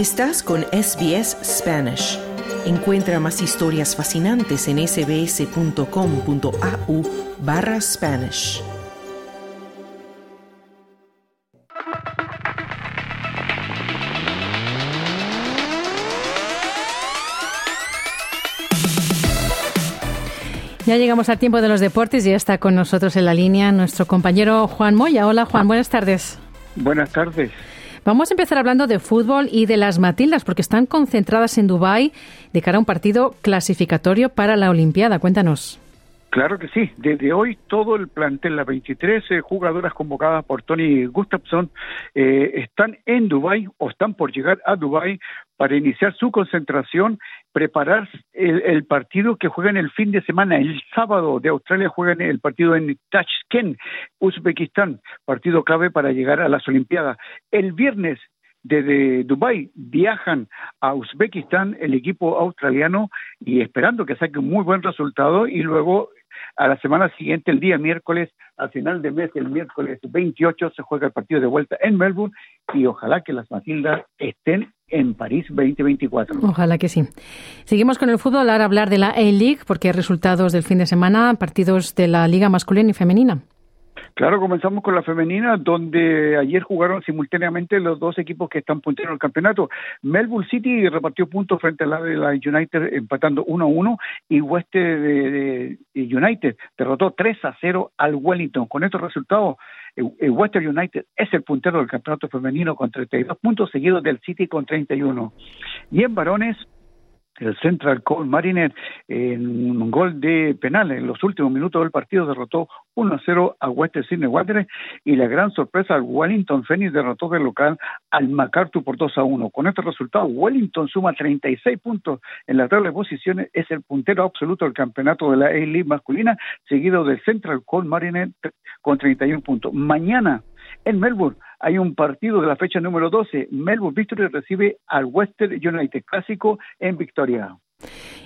Estás con SBS Spanish. Encuentra más historias fascinantes en sbs.com.au barra Spanish. Ya llegamos al tiempo de los deportes y ya está con nosotros en la línea nuestro compañero Juan Moya. Hola Juan, buenas tardes. Buenas tardes. Vamos a empezar hablando de fútbol y de las Matildas, porque están concentradas en Dubái de cara a un partido clasificatorio para la Olimpiada. Cuéntanos. Claro que sí. Desde hoy todo el plantel, las 23 eh, jugadoras convocadas por Tony Gustafsson, eh, están en Dubái o están por llegar a Dubái para iniciar su concentración, preparar el, partido que juegan el fin de semana. El sábado de Australia juegan el partido en Tashkent, Uzbekistán, partido clave para llegar a las Olimpiadas. El viernes desde Dubái viajan a Uzbekistán el equipo australiano y esperando que saque un muy buen resultado y luego a la semana siguiente, el día miércoles, al final de mes, el miércoles 28, se juega el partido de vuelta en Melbourne y ojalá que las Matildas estén en París 2024. Ojalá que sí. Seguimos con el fútbol, ahora hablar de la A-League, porque hay resultados del fin de semana, partidos de la Liga masculina y femenina. Claro, comenzamos con la femenina, donde ayer jugaron simultáneamente los dos equipos que están punteros el campeonato. Melbourne City repartió puntos frente a la de la United, empatando 1-1, y West de, United derrotó 3-0 al Wellington. Con estos resultados, el Western United es el puntero del campeonato femenino con 32 puntos, seguido del City con 31. Y en varones, el Central Mariner en un gol de penal en los últimos minutos del partido derrotó 1-0 a Western Sydney Wanderers y la gran sorpresa el Wellington Phoenix derrotó de local al MacArthur por 2-1. Con este resultado Wellington suma 36 puntos en la tabla de posiciones, es el puntero absoluto del campeonato de la A-League masculina, seguido del Central Coal Mariner con 31 puntos. Mañana en Melbourne hay un partido de la fecha número 12. Melbourne Victory recibe al Western United Clásico en Victoria.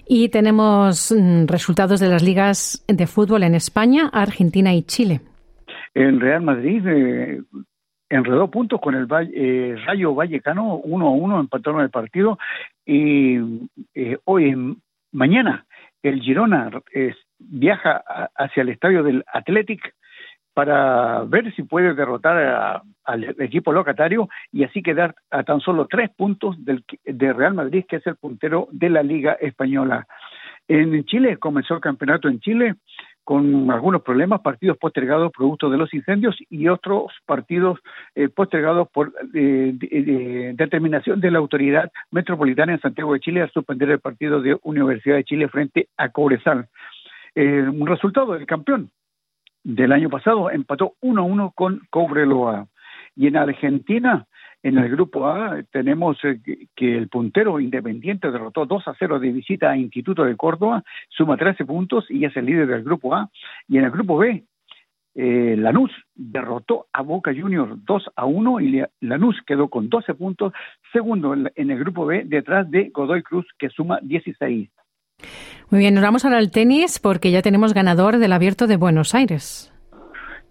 Y tenemos mm, resultados de las ligas de fútbol en España, Argentina y Chile. El Real Madrid eh, enredó puntos con el eh, Rayo Vallecano, 1 a 1, empataron el partido. Y eh, hoy, mañana, el Girona viaja hacia el estadio del Athletic para ver si puede derrotar al equipo locatario y así quedar a tan solo tres puntos del, de Real Madrid, que es el puntero de la Liga Española. En Chile comenzó el campeonato en Chile con algunos problemas, partidos postergados producto de los incendios y otros partidos eh, postergados por eh, determinación de la autoridad metropolitana en Santiago de Chile al suspender el partido de Universidad de Chile frente a Cobresal. Eh, un resultado del campeón, del año pasado, empató 1-1 con Cobreloa. Y en Argentina, en el grupo A, tenemos eh, que el puntero independiente derrotó 2 a 0 de visita a Instituto de Córdoba, suma 13 puntos y es el líder del grupo A. Y en el grupo B, eh, Lanús derrotó a Boca Juniors 2 a 1 y Lanús quedó con 12 puntos, segundo en el grupo B, detrás de Godoy Cruz, que suma 16. Muy bien, nos vamos ahora al tenis porque ya tenemos ganador del Abierto de Buenos Aires.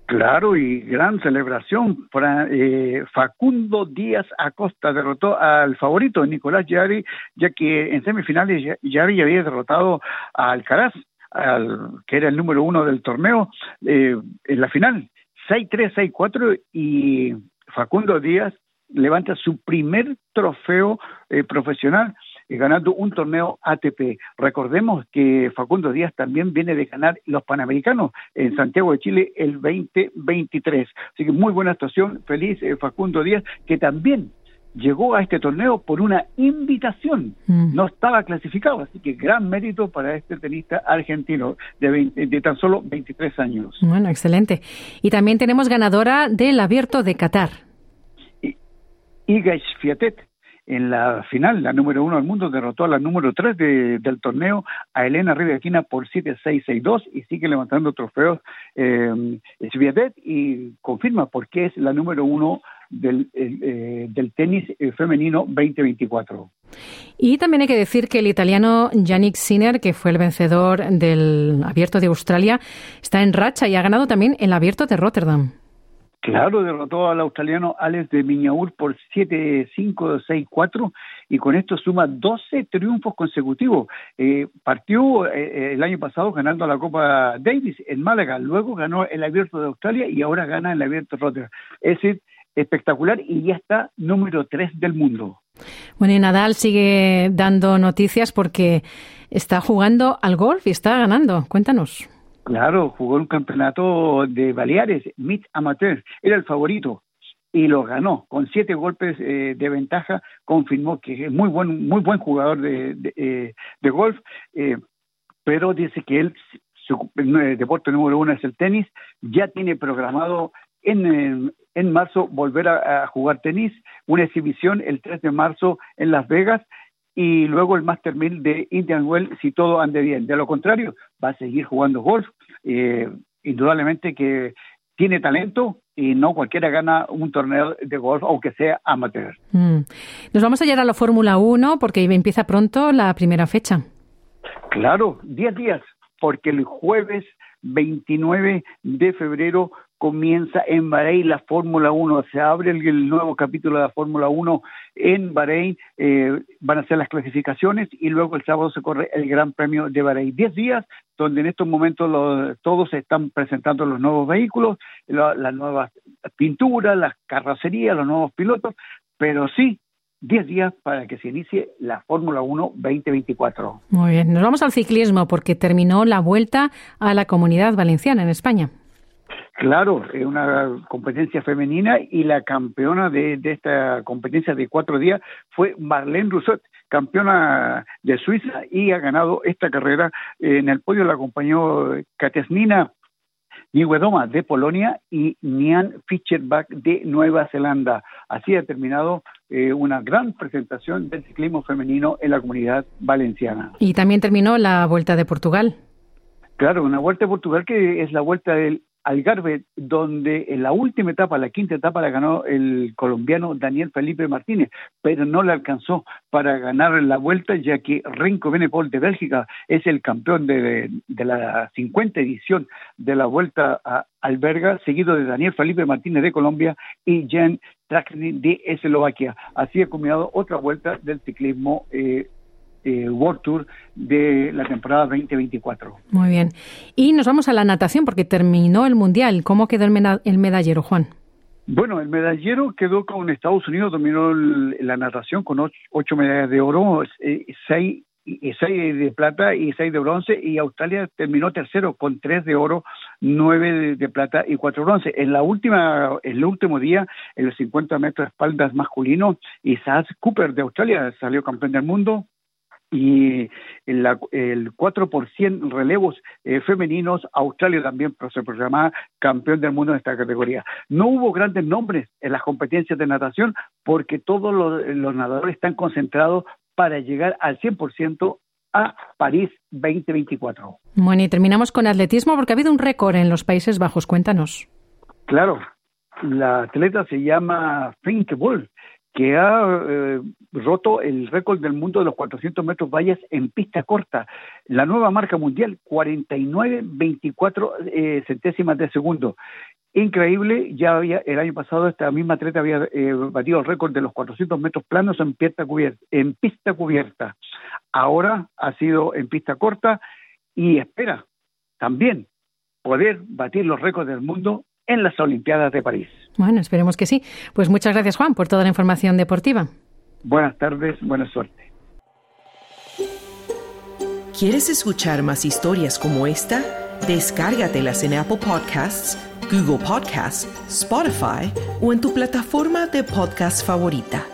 Claro, y gran celebración. Eh, Facundo Díaz Acosta derrotó al favorito Nicolás Yari, ya que en semifinales Yari había derrotado a Alcaraz, al, que era el número uno del torneo, eh, en la final. 6-3, 6-4 y Facundo Díaz levanta su primer trofeo eh, profesional ganando un torneo ATP. Recordemos que Facundo Díaz también viene de ganar los Panamericanos en Santiago de Chile el 2023. Así que muy buena actuación, feliz eh, Facundo Díaz, que también llegó a este torneo por una invitación, mm. no estaba clasificado, así que gran mérito para este tenista argentino de, de tan solo 23 años. Bueno, excelente. Y también tenemos ganadora del Abierto de Qatar. Iga Fiatet, en la final, la número uno del mundo derrotó a la número tres del torneo, a Elena Rivaquina por 7-6-6-2 y sigue levantando trofeos eh, y confirma por qué es la número uno del, eh, del tenis eh, femenino 2024. Y también hay que decir que el italiano Yannick Sinner, que fue el vencedor del Abierto de Australia, está en racha y ha ganado también el Abierto de Rotterdam. Claro, derrotó al australiano Alex de Miñaur por 7-5, 6-4 y con esto suma 12 triunfos consecutivos. Eh, partió eh, el año pasado ganando la Copa Davis en Málaga, luego ganó el Abierto de Australia y ahora gana el Abierto Rotterdam. Es espectacular y ya está número 3 del mundo. Bueno, y Nadal sigue dando noticias porque está jugando al golf y está ganando. Cuéntanos. Claro, jugó un campeonato de Baleares, Mid Amateur, era el favorito y lo ganó con siete golpes eh, de ventaja. Confirmó que es muy buen, muy buen jugador de, de, eh, golf, eh, pero dice que él su deporte número uno es el tenis. Ya tiene programado en, en marzo volver a, a, jugar tenis, una exhibición el 3 de marzo en Las Vegas y luego el Master 1000 de Indian Well si todo ande bien. De lo contrario, va a seguir jugando golf. Eh, indudablemente que tiene talento y no cualquiera gana un torneo de golf, aunque sea amateur. Mm. Nos vamos a llegar a la Fórmula 1 porque empieza pronto la primera fecha. Claro, 10 días, porque el jueves 29 de febrero comienza en Bahrein la Fórmula 1, se abre el, nuevo capítulo de la Fórmula 1 en Bahrein, eh, van a ser las clasificaciones y luego el sábado se corre el Gran Premio de Bahrein. Diez días donde en estos momentos todos están presentando los nuevos vehículos, la, las nuevas pinturas, las carrocerías, los nuevos pilotos, pero sí 10 días para que se inicie la Fórmula 1 2024. Muy bien, nos vamos al ciclismo porque terminó la vuelta a la comunidad valenciana en España. Claro, es una competencia femenina y la campeona de, de, esta competencia de cuatro días fue Marlene Rousseau, campeona de Suiza y ha ganado esta carrera. En el podio la acompañó Katesnina Niwedoma de Polonia y Nian Fischerbach de Nueva Zelanda. Así ha terminado eh, una gran presentación del ciclismo femenino en la comunidad valenciana. Y también terminó la Vuelta de Portugal. Claro, una Vuelta de Portugal que es la Vuelta del Algarve, donde en la última etapa, la quinta etapa, la ganó el colombiano Daniel Felipe Martínez, pero no le alcanzó para ganar la vuelta, ya que Renko Benepol de Bélgica es el campeón de, de la 50 edición de la vuelta a Alberga, seguido de Daniel Felipe Martínez de Colombia y Jan Trakni de Eslovaquia. Así ha culminado otra vuelta del ciclismo eh, eh, World Tour de la temporada 2024. Muy bien. Y nos vamos a la natación porque terminó el Mundial. ¿Cómo quedó el, meda el medallero, Juan? Bueno, el medallero quedó con Estados Unidos, dominó el, la natación con ocho, ocho, medallas de oro, eh, seis, seis de plata y seis de bronce, y Australia terminó tercero con tres de oro, nueve de, de plata y cuatro de bronce. En la última, en el último día, en los 50 metros de espaldas masculino, Isaac Cooper de Australia salió campeón del mundo, y el, el 4 por 100 relevos eh, femeninos, Australia también se proclamaba campeón del mundo en esta categoría. No hubo grandes nombres en las competencias de natación porque todos los, los nadadores están concentrados para llegar al 100% a París 2024. Bueno, y terminamos con atletismo porque ha habido un récord en los Países Bajos. Cuéntanos. Claro, la atleta se llama Fink Bull que ha eh, roto el récord del mundo de los 400 metros vallas en pista corta. La nueva marca mundial, 49-24 eh, centésimas de segundo. Increíble, ya había el año pasado esta misma atleta había eh, batido el récord de los 400 metros planos en pista, en pista cubierta. Ahora ha sido en pista corta y espera también poder batir los récords del mundo en las Olimpiadas de París. Bueno, esperemos que sí. Pues muchas gracias, Juan, por toda la información deportiva. Buenas tardes, buena suerte. ¿Quieres escuchar más historias como esta? Descárgatelas en Apple Podcasts, Google Podcasts, Spotify o en tu plataforma de podcast favorita.